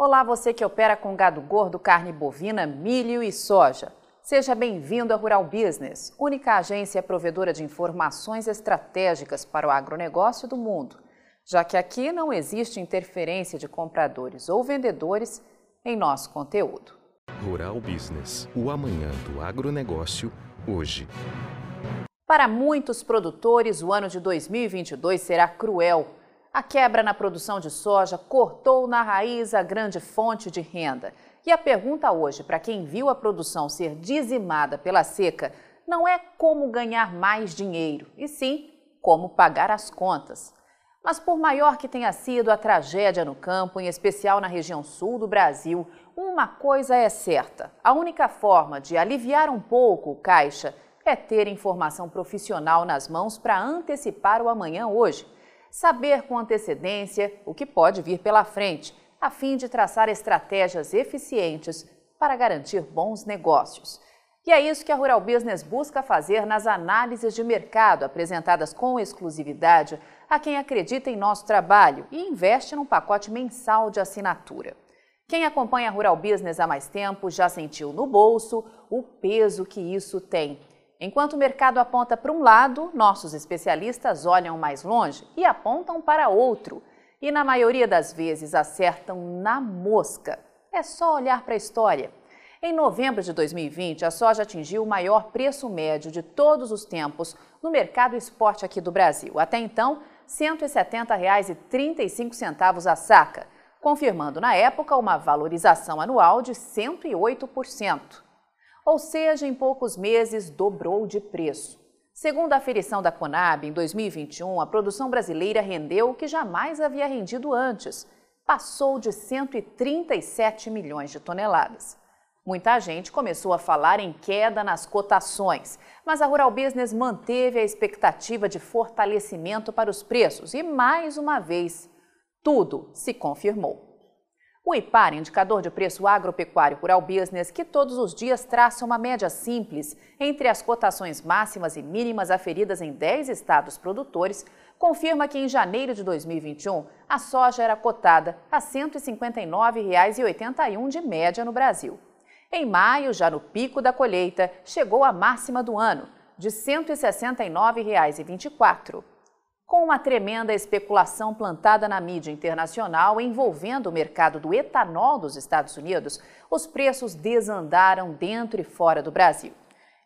Olá, você que opera com gado gordo, carne bovina, milho e soja. Seja bem-vindo à Rural Business, única agência provedora de informações estratégicas para o agronegócio do mundo, já que aqui não existe interferência de compradores ou vendedores em nosso conteúdo. Rural Business, o amanhã do agronegócio, hoje. Para muitos produtores, o ano de 2022 será cruel a quebra na produção de soja cortou na raiz a grande fonte de renda. E a pergunta hoje, para quem viu a produção ser dizimada pela seca, não é como ganhar mais dinheiro, e sim como pagar as contas. Mas por maior que tenha sido a tragédia no campo, em especial na região sul do Brasil, uma coisa é certa: a única forma de aliviar um pouco o caixa é ter informação profissional nas mãos para antecipar o amanhã hoje saber com antecedência o que pode vir pela frente, a fim de traçar estratégias eficientes para garantir bons negócios. E é isso que a Rural Business busca fazer nas análises de mercado apresentadas com exclusividade a quem acredita em nosso trabalho e investe num pacote mensal de assinatura. Quem acompanha a Rural Business há mais tempo já sentiu no bolso o peso que isso tem Enquanto o mercado aponta para um lado, nossos especialistas olham mais longe e apontam para outro. E na maioria das vezes acertam na mosca. É só olhar para a história. Em novembro de 2020, a soja atingiu o maior preço médio de todos os tempos no mercado esporte aqui do Brasil. Até então, R$ 170,35 a saca, confirmando na época uma valorização anual de 108% ou seja, em poucos meses dobrou de preço. Segundo a aferição da Conab, em 2021, a produção brasileira rendeu o que jamais havia rendido antes. Passou de 137 milhões de toneladas. Muita gente começou a falar em queda nas cotações, mas a Rural Business manteve a expectativa de fortalecimento para os preços e, mais uma vez, tudo se confirmou. O IPAR, indicador de preço agropecuário rural business, que todos os dias traça uma média simples entre as cotações máximas e mínimas aferidas em 10 estados produtores, confirma que em janeiro de 2021 a soja era cotada a R$ 159,81 de média no Brasil. Em maio, já no pico da colheita, chegou a máxima do ano, de R$ 169,24 com uma tremenda especulação plantada na mídia internacional envolvendo o mercado do etanol dos Estados Unidos, os preços desandaram dentro e fora do Brasil.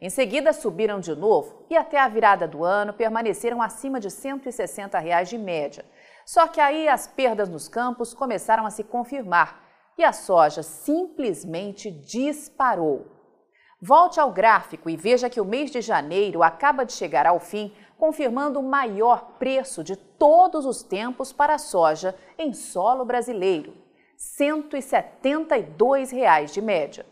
Em seguida, subiram de novo e até a virada do ano permaneceram acima de 160 reais de média. Só que aí as perdas nos campos começaram a se confirmar e a soja simplesmente disparou. Volte ao gráfico e veja que o mês de janeiro acaba de chegar ao fim confirmando o maior preço de todos os tempos para a soja em solo brasileiro, 172 reais de média.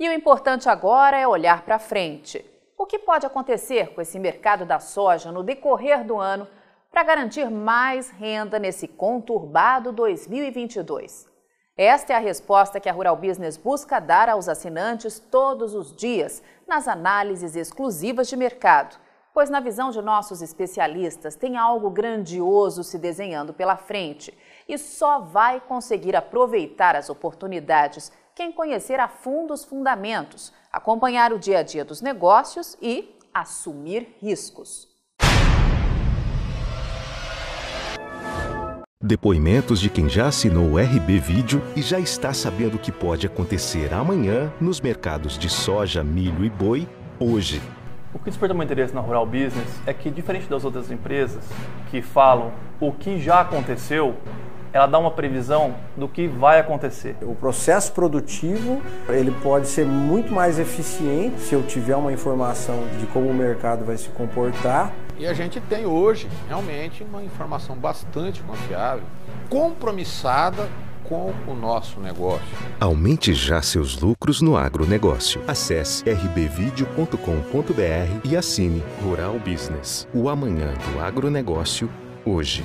E o importante agora é olhar para frente. O que pode acontecer com esse mercado da soja no decorrer do ano para garantir mais renda nesse conturbado 2022? Esta é a resposta que a Rural Business busca dar aos assinantes todos os dias nas análises exclusivas de mercado pois, na visão de nossos especialistas, tem algo grandioso se desenhando pela frente e só vai conseguir aproveitar as oportunidades quem conhecer a fundo os fundamentos, acompanhar o dia a dia dos negócios e assumir riscos. Depoimentos de quem já assinou o RB Vídeo e já está sabendo o que pode acontecer amanhã nos mercados de soja, milho e boi hoje. O que desperta meu interesse na Rural Business é que, diferente das outras empresas que falam o que já aconteceu, ela dá uma previsão do que vai acontecer. O processo produtivo ele pode ser muito mais eficiente se eu tiver uma informação de como o mercado vai se comportar. E a gente tem hoje realmente uma informação bastante confiável, compromissada com o nosso negócio. Aumente já seus lucros no agronegócio. Acesse rbvideo.com.br e assine Rural Business, o amanhã do agronegócio, hoje.